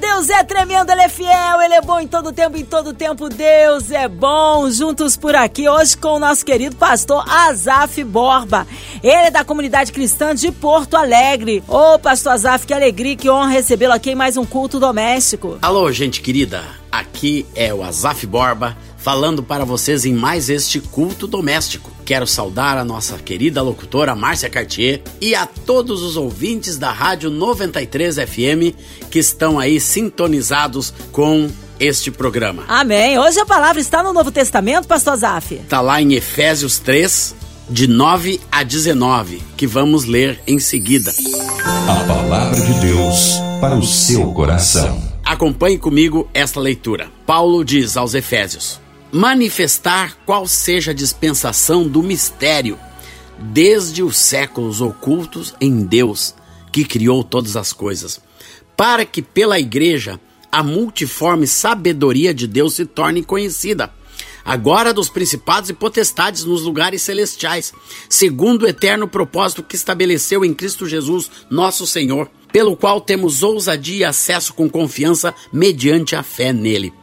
Deus é tremendo, Ele é fiel, Ele é bom em todo tempo, em todo tempo Deus é bom. Juntos por aqui, hoje com o nosso querido pastor Azaf Borba. Ele é da comunidade cristã de Porto Alegre. Ô, pastor Azaf, que alegria, que honra recebê-lo aqui em mais um culto doméstico. Alô, gente querida, aqui é o Azaf Borba falando para vocês em mais este culto doméstico. Quero saudar a nossa querida locutora Márcia Cartier e a todos os ouvintes da Rádio 93 FM que estão aí sintonizados com este programa. Amém. Hoje a palavra está no Novo Testamento, pastor Zaf. Está lá em Efésios 3, de 9 a 19, que vamos ler em seguida. A palavra de Deus para o seu coração. Acompanhe comigo esta leitura. Paulo diz aos Efésios: manifestar qual seja a dispensação do mistério, desde os séculos ocultos em Deus, que criou todas as coisas, para que pela igreja a multiforme sabedoria de Deus se torne conhecida, agora dos principados e potestades nos lugares celestiais, segundo o eterno propósito que estabeleceu em Cristo Jesus, nosso Senhor, pelo qual temos ousadia e acesso com confiança mediante a fé nele.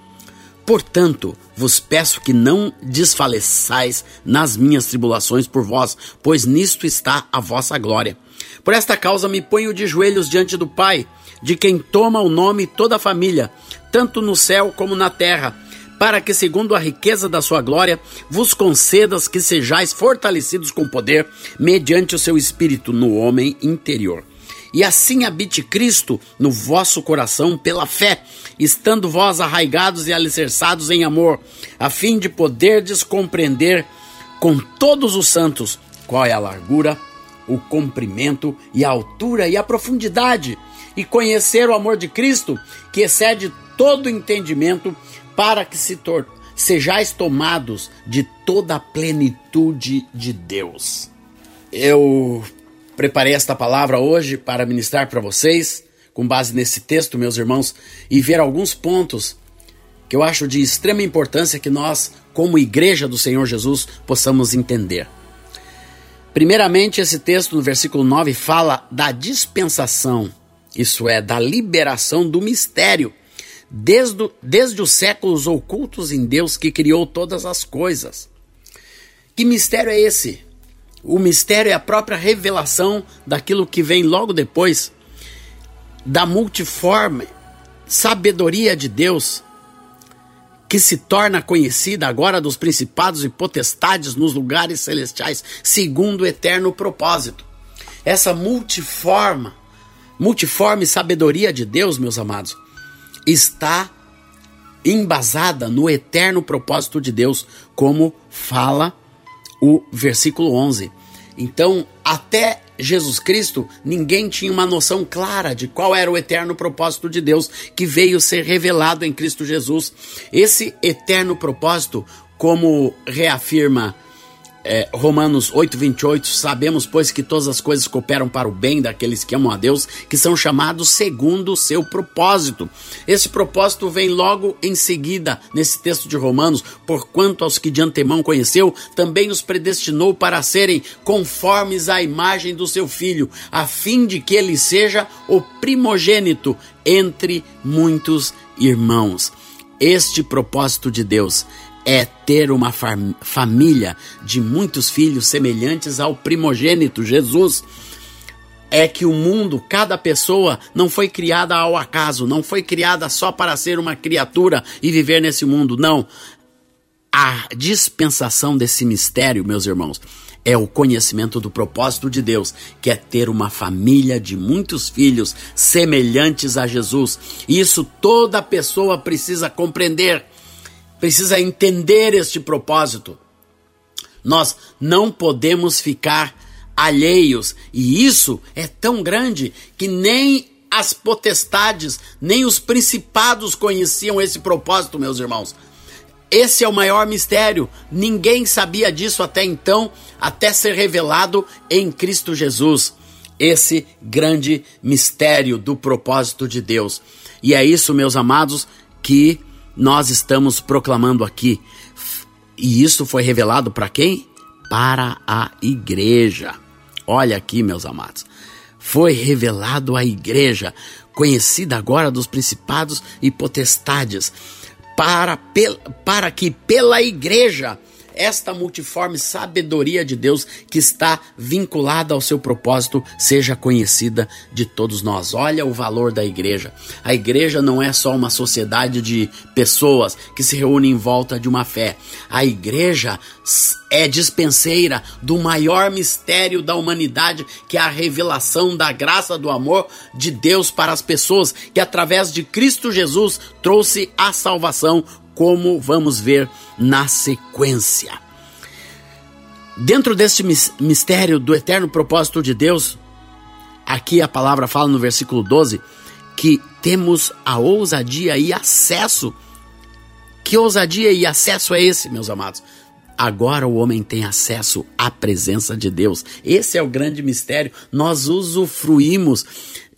Portanto, vos peço que não desfaleçais nas minhas tribulações por vós, pois nisto está a vossa glória. Por esta causa me ponho de joelhos diante do Pai, de quem toma o nome toda a família, tanto no céu como na terra, para que, segundo a riqueza da sua glória, vos concedas que sejais fortalecidos com poder, mediante o seu espírito no homem interior e assim habite Cristo no vosso coração pela fé, estando vós arraigados e alicerçados em amor, a fim de poderdes compreender com todos os santos qual é a largura, o comprimento e a altura e a profundidade, e conhecer o amor de Cristo, que excede todo entendimento, para que se tor sejais tomados de toda a plenitude de Deus. Eu Preparei esta palavra hoje para ministrar para vocês, com base nesse texto, meus irmãos, e ver alguns pontos que eu acho de extrema importância que nós, como igreja do Senhor Jesus, possamos entender. Primeiramente, esse texto no versículo 9 fala da dispensação, isso é, da liberação do mistério, desde, desde os séculos ocultos em Deus que criou todas as coisas. Que mistério é esse? O mistério é a própria revelação daquilo que vem logo depois, da multiforme sabedoria de Deus, que se torna conhecida agora dos principados e potestades nos lugares celestiais, segundo o eterno propósito. Essa multiforma, multiforme sabedoria de Deus, meus amados, está embasada no eterno propósito de Deus, como fala o versículo 11. Então, até Jesus Cristo, ninguém tinha uma noção clara de qual era o eterno propósito de Deus que veio ser revelado em Cristo Jesus. Esse eterno propósito, como reafirma é, Romanos 8, 28, sabemos, pois, que todas as coisas cooperam para o bem daqueles que amam a Deus, que são chamados segundo o seu propósito. Esse propósito vem logo em seguida, nesse texto de Romanos, porquanto aos que de antemão conheceu, também os predestinou para serem conformes à imagem do seu filho, a fim de que ele seja o primogênito entre muitos irmãos. Este propósito de Deus é ter uma fam família de muitos filhos semelhantes ao primogênito Jesus. É que o mundo, cada pessoa, não foi criada ao acaso, não foi criada só para ser uma criatura e viver nesse mundo, não. A dispensação desse mistério, meus irmãos, é o conhecimento do propósito de Deus, que é ter uma família de muitos filhos semelhantes a Jesus. Isso toda pessoa precisa compreender precisa entender este propósito. Nós não podemos ficar alheios, e isso é tão grande que nem as potestades, nem os principados conheciam esse propósito, meus irmãos. Esse é o maior mistério. Ninguém sabia disso até então, até ser revelado em Cristo Jesus. esse grande mistério do propósito de Deus. E é isso, meus amados, que nós estamos proclamando aqui. E isso foi revelado para quem? Para a igreja. Olha aqui, meus amados. Foi revelado à igreja, conhecida agora dos principados e potestades, para, para que pela igreja esta multiforme sabedoria de Deus que está vinculada ao seu propósito seja conhecida de todos nós. Olha o valor da igreja. A igreja não é só uma sociedade de pessoas que se reúnem em volta de uma fé. A igreja é dispenseira do maior mistério da humanidade, que é a revelação da graça do amor de Deus para as pessoas, que através de Cristo Jesus trouxe a salvação como vamos ver na sequência. Dentro deste mistério do eterno propósito de Deus, aqui a palavra fala no versículo 12 que temos a ousadia e acesso. Que ousadia e acesso é esse, meus amados? Agora o homem tem acesso à presença de Deus. Esse é o grande mistério. Nós usufruímos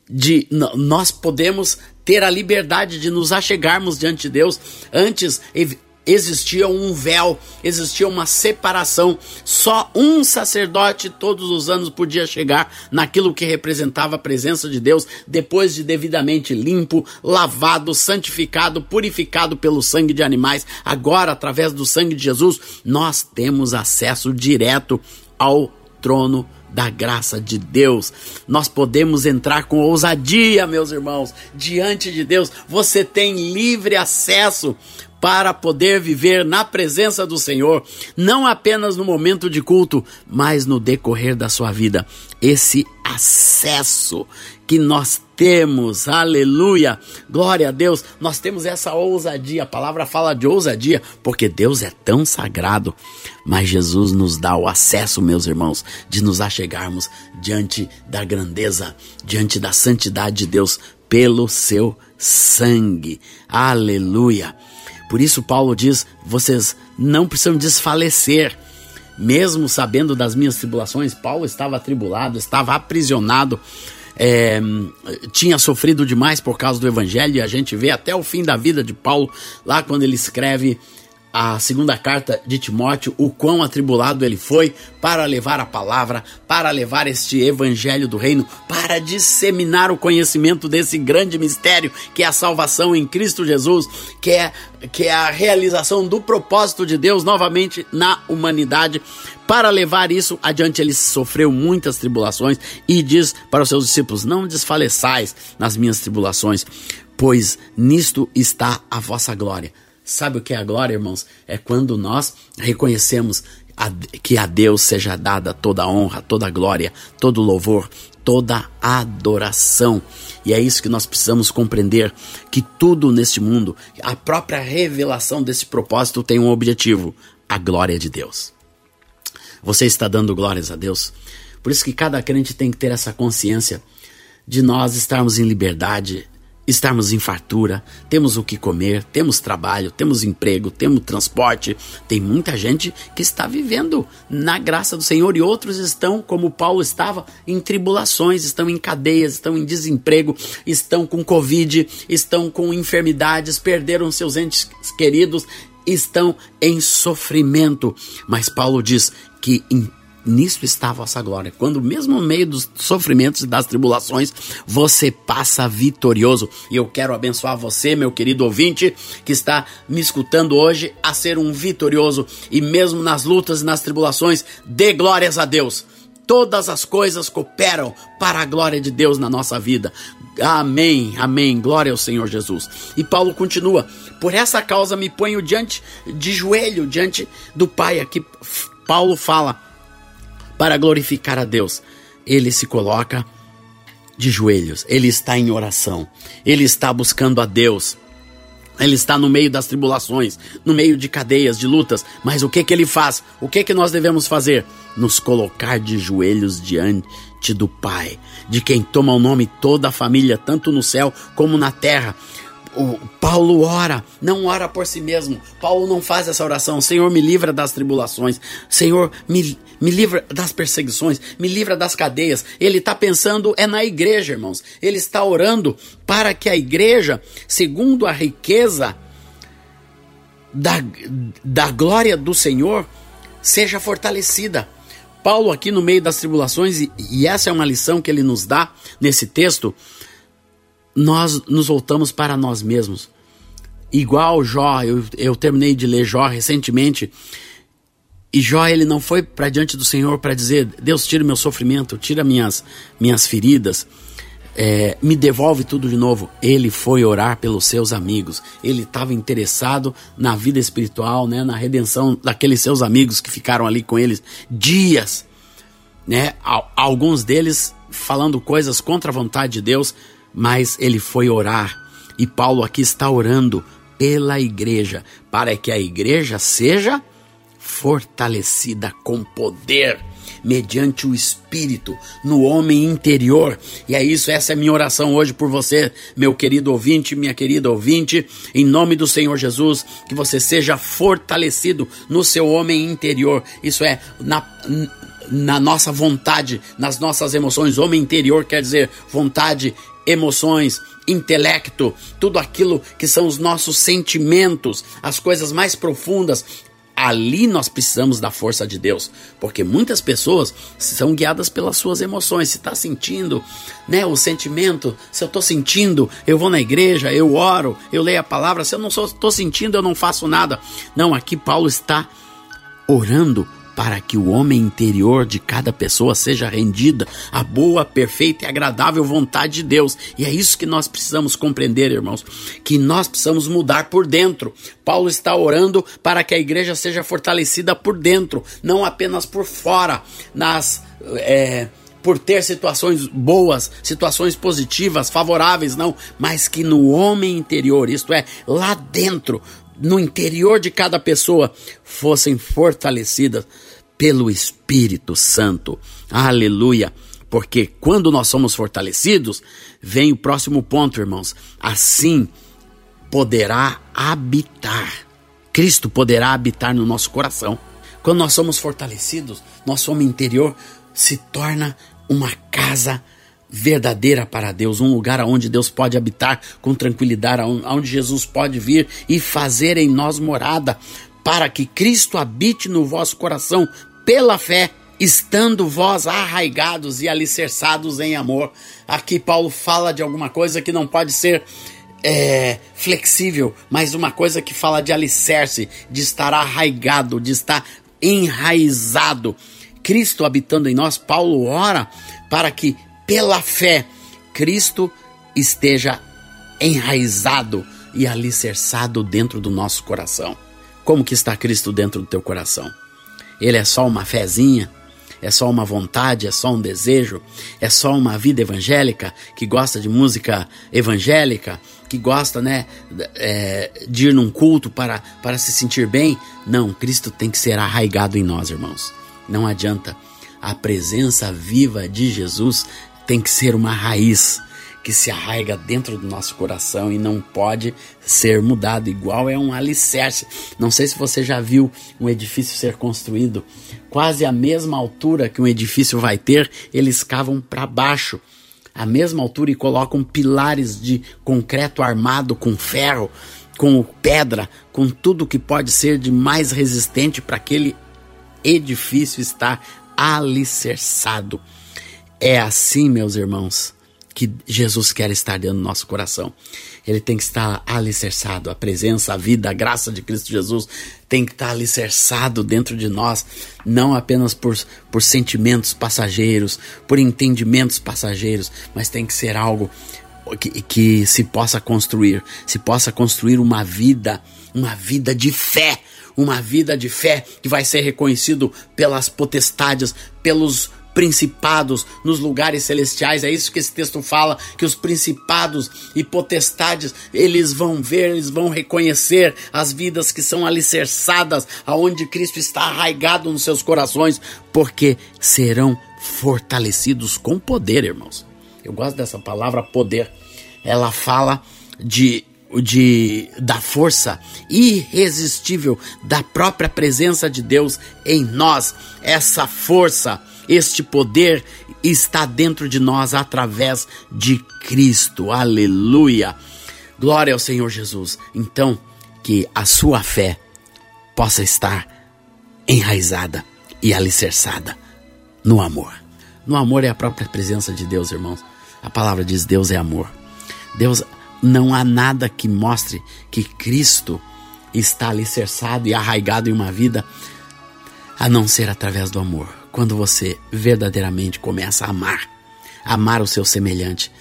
de nós podemos ter a liberdade de nos achegarmos diante de Deus. Antes existia um véu, existia uma separação. Só um sacerdote todos os anos podia chegar naquilo que representava a presença de Deus, depois de devidamente limpo, lavado, santificado, purificado pelo sangue de animais. Agora, através do sangue de Jesus, nós temos acesso direto ao trono da graça de Deus. Nós podemos entrar com ousadia, meus irmãos, diante de Deus. Você tem livre acesso para poder viver na presença do Senhor, não apenas no momento de culto, mas no decorrer da sua vida. Esse acesso que nós temos, aleluia, glória a Deus, nós temos essa ousadia, a palavra fala de ousadia, porque Deus é tão sagrado, mas Jesus nos dá o acesso, meus irmãos, de nos achegarmos diante da grandeza, diante da santidade de Deus, pelo seu sangue, aleluia. Por isso, Paulo diz: vocês não precisam desfalecer. Mesmo sabendo das minhas tribulações, Paulo estava atribulado, estava aprisionado, é, tinha sofrido demais por causa do evangelho, e a gente vê até o fim da vida de Paulo, lá quando ele escreve a segunda carta de Timóteo, o quão atribulado ele foi para levar a palavra, para levar este evangelho do reino, para disseminar o conhecimento desse grande mistério que é a salvação em Cristo Jesus, que é, que é a realização do propósito de Deus novamente na humanidade. Para levar isso adiante, ele sofreu muitas tribulações e diz para os seus discípulos: Não desfaleçais nas minhas tribulações, pois nisto está a vossa glória. Sabe o que é a glória, irmãos? É quando nós reconhecemos a, que a Deus seja dada toda a honra, toda a glória, todo o louvor, toda a adoração. E é isso que nós precisamos compreender: que tudo neste mundo, a própria revelação desse propósito tem um objetivo: a glória de Deus. Você está dando glórias a Deus? Por isso que cada crente tem que ter essa consciência de nós estarmos em liberdade, estarmos em fartura, temos o que comer, temos trabalho, temos emprego, temos transporte. Tem muita gente que está vivendo na graça do Senhor e outros estão, como Paulo estava, em tribulações, estão em cadeias, estão em desemprego, estão com Covid, estão com enfermidades, perderam seus entes queridos, estão em sofrimento. Mas Paulo diz que em Nisso está a vossa glória. Quando, mesmo no meio dos sofrimentos e das tribulações, você passa vitorioso. E eu quero abençoar você, meu querido ouvinte, que está me escutando hoje, a ser um vitorioso. E mesmo nas lutas e nas tribulações, dê glórias a Deus. Todas as coisas cooperam para a glória de Deus na nossa vida. Amém, amém. Glória ao Senhor Jesus. E Paulo continua: Por essa causa me ponho diante de joelho, diante do Pai. Aqui Paulo fala para glorificar a Deus. Ele se coloca de joelhos, ele está em oração, ele está buscando a Deus. Ele está no meio das tribulações, no meio de cadeias, de lutas, mas o que que ele faz? O que que nós devemos fazer? Nos colocar de joelhos diante do Pai, de quem toma o nome toda a família, tanto no céu como na terra. O Paulo ora, não ora por si mesmo. Paulo não faz essa oração. Senhor, me livra das tribulações. Senhor, me, me livra das perseguições. Me livra das cadeias. Ele está pensando é na igreja, irmãos. Ele está orando para que a igreja, segundo a riqueza da, da glória do Senhor, seja fortalecida. Paulo, aqui no meio das tribulações, e, e essa é uma lição que ele nos dá nesse texto nós nos voltamos para nós mesmos. Igual Jó, eu, eu terminei de ler Jó recentemente, e Jó ele não foi para diante do Senhor para dizer: Deus, tira meu sofrimento, tira minhas, minhas feridas, é, me devolve tudo de novo. Ele foi orar pelos seus amigos. Ele estava interessado na vida espiritual, né, na redenção daqueles seus amigos que ficaram ali com eles dias. Né, alguns deles falando coisas contra a vontade de Deus, mas ele foi orar. E Paulo aqui está orando pela igreja, para que a igreja seja fortalecida com poder mediante o espírito no homem interior. E é isso, essa é a minha oração hoje por você, meu querido ouvinte, minha querida ouvinte, em nome do Senhor Jesus, que você seja fortalecido no seu homem interior. Isso é na na nossa vontade, nas nossas emoções. Homem interior quer dizer vontade, emoções, intelecto, tudo aquilo que são os nossos sentimentos, as coisas mais profundas. Ali nós precisamos da força de Deus, porque muitas pessoas são guiadas pelas suas emoções. Se está sentindo, né, o sentimento, se eu estou sentindo, eu vou na igreja, eu oro, eu leio a palavra. Se eu não estou sentindo, eu não faço nada. Não, aqui Paulo está orando para que o homem interior de cada pessoa seja rendida à boa, perfeita e agradável vontade de Deus. E é isso que nós precisamos compreender, irmãos, que nós precisamos mudar por dentro. Paulo está orando para que a igreja seja fortalecida por dentro, não apenas por fora, nas é, por ter situações boas, situações positivas, favoráveis, não, mas que no homem interior, isto é, lá dentro, no interior de cada pessoa, fossem fortalecidas pelo Espírito Santo. Aleluia! Porque quando nós somos fortalecidos, vem o próximo ponto, irmãos. Assim poderá habitar. Cristo poderá habitar no nosso coração. Quando nós somos fortalecidos, nosso homem interior se torna uma casa verdadeira para Deus, um lugar onde Deus pode habitar com tranquilidade, onde Jesus pode vir e fazer em nós morada, para que Cristo habite no vosso coração pela fé, estando vós arraigados e alicerçados em amor. Aqui Paulo fala de alguma coisa que não pode ser é, flexível, mas uma coisa que fala de alicerce, de estar arraigado, de estar enraizado. Cristo habitando em nós, Paulo ora para que pela fé Cristo esteja enraizado e alicerçado dentro do nosso coração. Como que está Cristo dentro do teu coração? Ele é só uma fezinha? É só uma vontade? É só um desejo? É só uma vida evangélica que gosta de música evangélica? Que gosta, né, é, de ir num culto para, para se sentir bem? Não, Cristo tem que ser arraigado em nós, irmãos. Não adianta. A presença viva de Jesus tem que ser uma raiz que se arraiga dentro do nosso coração e não pode ser mudado, igual é um alicerce. Não sei se você já viu um edifício ser construído, quase a mesma altura que um edifício vai ter, eles cavam para baixo, a mesma altura e colocam pilares de concreto armado com ferro, com pedra, com tudo que pode ser de mais resistente para aquele edifício estar alicerçado. É assim, meus irmãos que Jesus quer estar dentro do nosso coração. Ele tem que estar alicerçado, a presença, a vida, a graça de Cristo Jesus tem que estar alicerçado dentro de nós, não apenas por, por sentimentos passageiros, por entendimentos passageiros, mas tem que ser algo que, que se possa construir, se possa construir uma vida, uma vida de fé, uma vida de fé que vai ser reconhecido pelas potestades, pelos principados nos lugares celestiais. É isso que esse texto fala, que os principados e potestades, eles vão ver, eles vão reconhecer as vidas que são alicerçadas aonde Cristo está arraigado nos seus corações, porque serão fortalecidos com poder, irmãos. Eu gosto dessa palavra poder. Ela fala de de da força irresistível da própria presença de Deus em nós. Essa força, este poder está dentro de nós através de Cristo. Aleluia. Glória ao Senhor Jesus. Então, que a sua fé possa estar enraizada e alicerçada no amor. No amor é a própria presença de Deus, irmãos. A palavra diz: Deus é amor. Deus não há nada que mostre que Cristo está alicerçado e arraigado em uma vida a não ser através do amor. Quando você verdadeiramente começa a amar, amar o seu semelhante.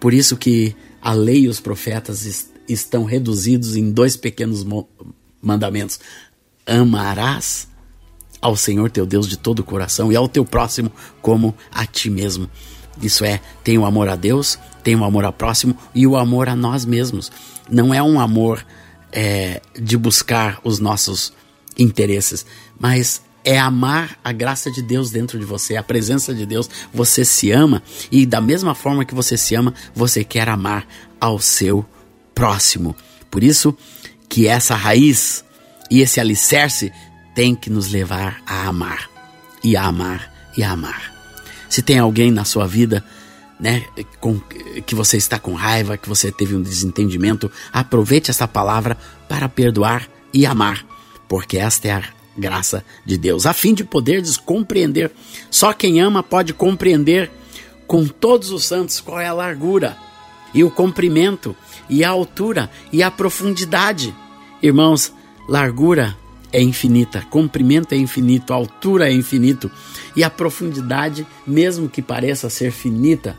Por isso que a lei e os profetas est estão reduzidos em dois pequenos mandamentos: amarás ao Senhor teu Deus de todo o coração e ao teu próximo como a ti mesmo. Isso é, tem o amor a Deus, tem o amor ao próximo e o amor a nós mesmos. Não é um amor é, de buscar os nossos interesses, mas é amar a graça de Deus dentro de você, a presença de Deus. Você se ama e, da mesma forma que você se ama, você quer amar ao seu próximo. Por isso que essa raiz e esse alicerce tem que nos levar a amar, e a amar, e a amar. Se tem alguém na sua vida, né, com, que você está com raiva, que você teve um desentendimento, aproveite essa palavra para perdoar e amar, porque esta é a graça de Deus, a fim de poder compreender. Só quem ama pode compreender com todos os santos qual é a largura e o comprimento e a altura e a profundidade. Irmãos, largura é infinita, comprimento é infinito, altura é infinito e a profundidade, mesmo que pareça ser finita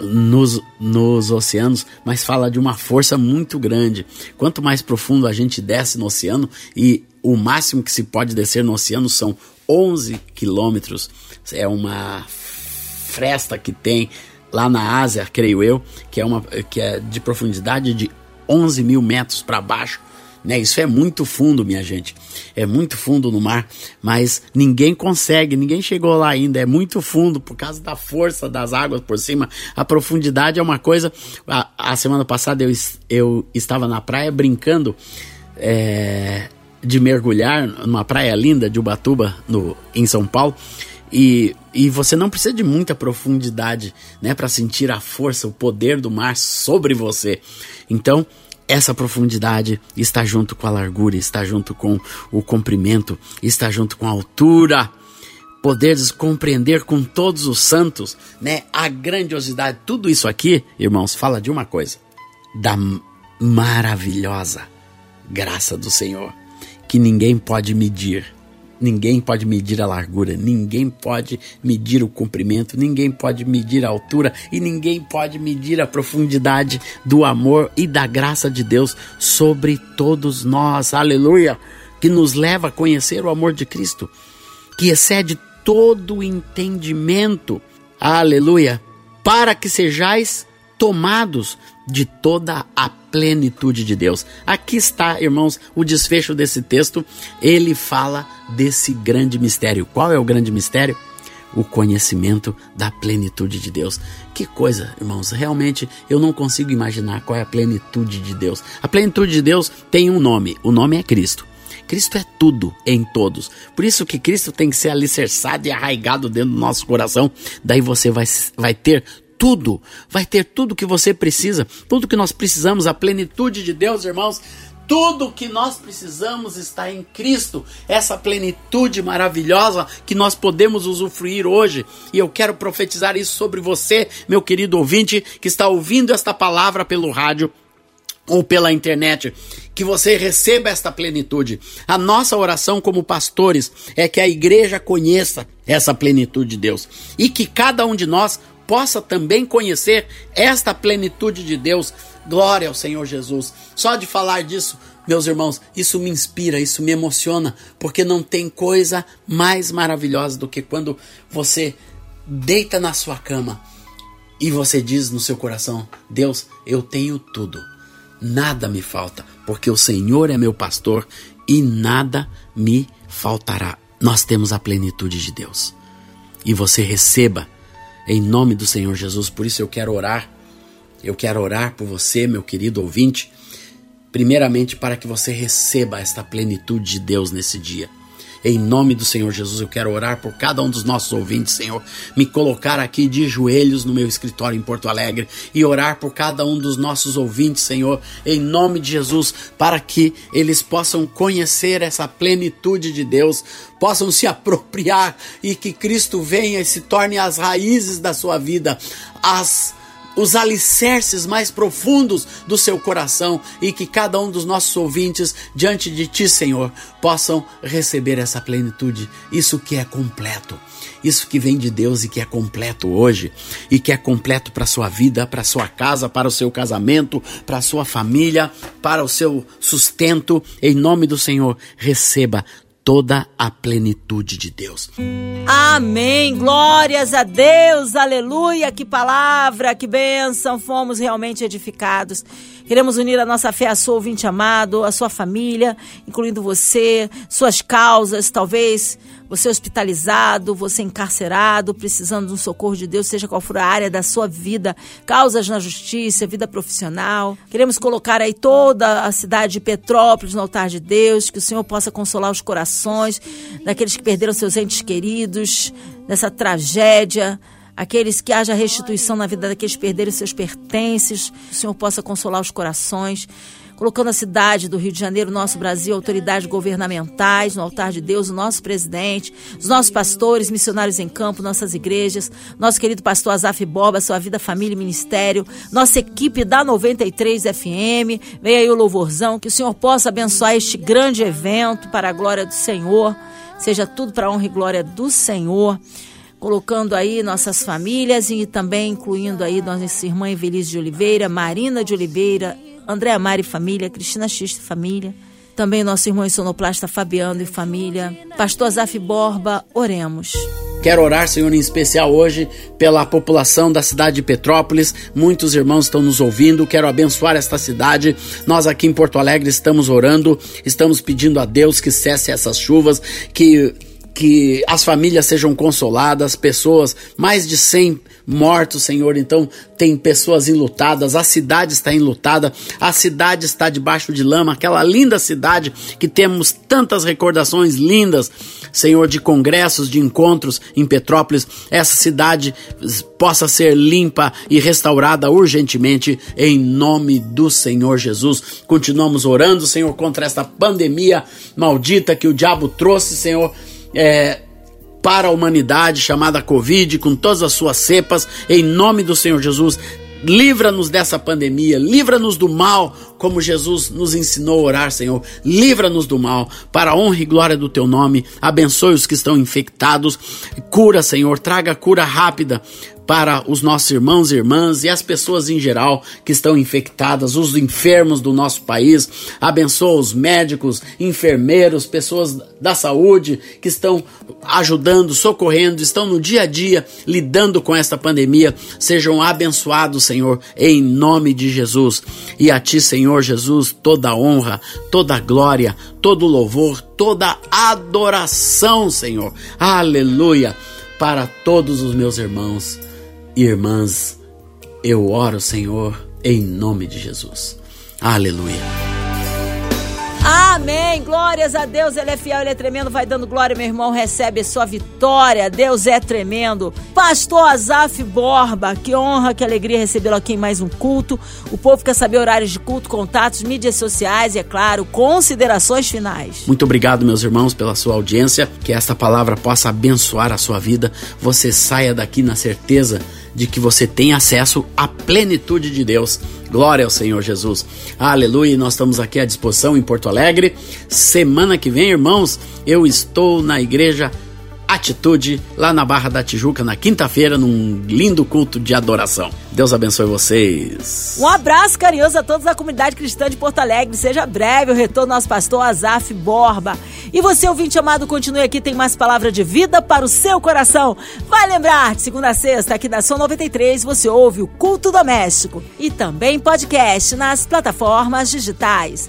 nos, nos oceanos, mas fala de uma força muito grande. Quanto mais profundo a gente desce no oceano, e o máximo que se pode descer no oceano são 11 quilômetros, é uma fresta que tem lá na Ásia, creio eu, que é, uma, que é de profundidade de 11 mil metros para baixo. Né? Isso é muito fundo, minha gente. É muito fundo no mar, mas ninguém consegue, ninguém chegou lá ainda. É muito fundo por causa da força das águas por cima. A profundidade é uma coisa. A, a semana passada eu, eu estava na praia brincando é, de mergulhar numa praia linda de Ubatuba, no, em São Paulo. E, e você não precisa de muita profundidade né, para sentir a força, o poder do mar sobre você. Então, essa profundidade está junto com a largura, está junto com o comprimento, está junto com a altura. Poderes compreender com todos os santos, né, a grandiosidade, tudo isso aqui, irmãos, fala de uma coisa: da maravilhosa graça do Senhor, que ninguém pode medir, Ninguém pode medir a largura, ninguém pode medir o comprimento, ninguém pode medir a altura e ninguém pode medir a profundidade do amor e da graça de Deus sobre todos nós. Aleluia! Que nos leva a conhecer o amor de Cristo, que excede todo entendimento. Aleluia! Para que sejais tomados de toda a plenitude de Deus. Aqui está, irmãos, o desfecho desse texto. Ele fala desse grande mistério. Qual é o grande mistério? O conhecimento da plenitude de Deus. Que coisa, irmãos, realmente eu não consigo imaginar qual é a plenitude de Deus. A plenitude de Deus tem um nome, o nome é Cristo. Cristo é tudo em todos. Por isso que Cristo tem que ser alicerçado e arraigado dentro do nosso coração. Daí você vai, vai ter tudo, vai ter tudo que você precisa, tudo que nós precisamos, a plenitude de Deus, irmãos. Tudo que nós precisamos está em Cristo, essa plenitude maravilhosa que nós podemos usufruir hoje. E eu quero profetizar isso sobre você, meu querido ouvinte, que está ouvindo esta palavra pelo rádio ou pela internet, que você receba esta plenitude. A nossa oração como pastores é que a igreja conheça essa plenitude de Deus e que cada um de nós possa também conhecer esta plenitude de Deus. Glória ao Senhor Jesus. Só de falar disso, meus irmãos, isso me inspira, isso me emociona, porque não tem coisa mais maravilhosa do que quando você deita na sua cama e você diz no seu coração: Deus, eu tenho tudo, nada me falta, porque o Senhor é meu pastor e nada me faltará. Nós temos a plenitude de Deus. E você receba em nome do Senhor Jesus. Por isso eu quero orar Eu quero orar por você, meu querido ouvinte, primeiramente para que você receba esta plenitude de Deus nesse dia. Em nome do Senhor Jesus, eu quero orar por cada um dos nossos ouvintes, Senhor. Me colocar aqui de joelhos no meu escritório em Porto Alegre e orar por cada um dos nossos ouvintes, Senhor, em nome de Jesus, para que eles possam conhecer essa plenitude de Deus, possam se apropriar e que Cristo venha e se torne as raízes da sua vida, as os alicerces mais profundos do seu coração e que cada um dos nossos ouvintes diante de ti, Senhor, possam receber essa plenitude, isso que é completo, isso que vem de Deus e que é completo hoje. E que é completo para sua vida, para sua casa, para o seu casamento, para a sua família, para o seu sustento. Em nome do Senhor, receba toda a plenitude de Deus. Amém. Glórias a Deus. Aleluia. Que palavra, que bênção. Fomos realmente edificados. Queremos unir a nossa fé a sua ouvinte amado, a sua família, incluindo você, suas causas, talvez você hospitalizado, você encarcerado, precisando de um socorro de Deus, seja qual for a área da sua vida, causas na justiça, vida profissional. Queremos colocar aí toda a cidade de Petrópolis no altar de Deus, que o Senhor possa consolar os corações daqueles que perderam seus entes queridos nessa tragédia aqueles que haja restituição na vida daqueles que perderam seus pertences, que o Senhor possa consolar os corações colocando a cidade do Rio de Janeiro, nosso Brasil, autoridades governamentais, no altar de Deus, o nosso presidente, os nossos pastores, missionários em campo, nossas igrejas, nosso querido pastor Azaf Boba, sua vida, família e ministério, nossa equipe da 93 FM, vem aí o louvorzão, que o Senhor possa abençoar este grande evento para a glória do Senhor, seja tudo para a honra e glória do Senhor colocando aí nossas famílias e também incluindo aí nossa irmã Evelise de Oliveira, Marina de Oliveira, André Amari família, Cristina Xista família, também nosso irmão sonoplasta Fabiano e família, Pastor Zaf Borba, oremos. Quero orar, Senhor, em especial hoje pela população da cidade de Petrópolis. Muitos irmãos estão nos ouvindo. Quero abençoar esta cidade. Nós aqui em Porto Alegre estamos orando, estamos pedindo a Deus que cesse essas chuvas, que que as famílias sejam consoladas, pessoas, mais de 100 mortos, Senhor. Então, tem pessoas enlutadas, a cidade está enlutada, a cidade está debaixo de lama, aquela linda cidade que temos tantas recordações lindas, Senhor, de congressos, de encontros em Petrópolis. Essa cidade possa ser limpa e restaurada urgentemente, em nome do Senhor Jesus. Continuamos orando, Senhor, contra esta pandemia maldita que o diabo trouxe, Senhor é, para a humanidade chamada Covid, com todas as suas cepas, em nome do Senhor Jesus. Livra-nos dessa pandemia, livra-nos do mal, como Jesus nos ensinou a orar, Senhor. Livra-nos do mal, para a honra e glória do teu nome. Abençoe os que estão infectados. Cura, Senhor, traga cura rápida para os nossos irmãos e irmãs e as pessoas em geral que estão infectadas, os enfermos do nosso país. Abençoa os médicos, enfermeiros, pessoas da saúde que estão ajudando, socorrendo, estão no dia a dia lidando com esta pandemia. Sejam abençoados, Senhor, em nome de Jesus. E a ti, Senhor Jesus, toda honra, toda glória, todo louvor, toda adoração, Senhor. Aleluia para todos os meus irmãos irmãs, eu oro, Senhor, em nome de Jesus. Aleluia. Amém. Glórias a Deus. Ele é fiel, ele é tremendo. Vai dando glória, meu irmão. Recebe sua vitória. Deus é tremendo. Pastor Azaf Borba, que honra, que alegria recebê-lo aqui em mais um culto. O povo quer saber horários de culto, contatos, mídias sociais e, é claro, considerações finais. Muito obrigado, meus irmãos, pela sua audiência. Que esta palavra possa abençoar a sua vida. Você saia daqui na certeza de que você tem acesso à plenitude de Deus. Glória ao Senhor Jesus. Aleluia. Nós estamos aqui à disposição em Porto Alegre. Semana que vem, irmãos, eu estou na igreja Atitude, lá na Barra da Tijuca, na quinta-feira, num lindo culto de adoração. Deus abençoe vocês. Um abraço carinhoso a todos da comunidade cristã de Porto Alegre. Seja breve o retorno do nosso pastor Azaf Borba. E você, ouvinte amado, continue aqui, tem mais palavra de vida para o seu coração. Vai lembrar, de segunda a sexta, aqui da Som 93, você ouve o Culto Doméstico. E também podcast nas plataformas digitais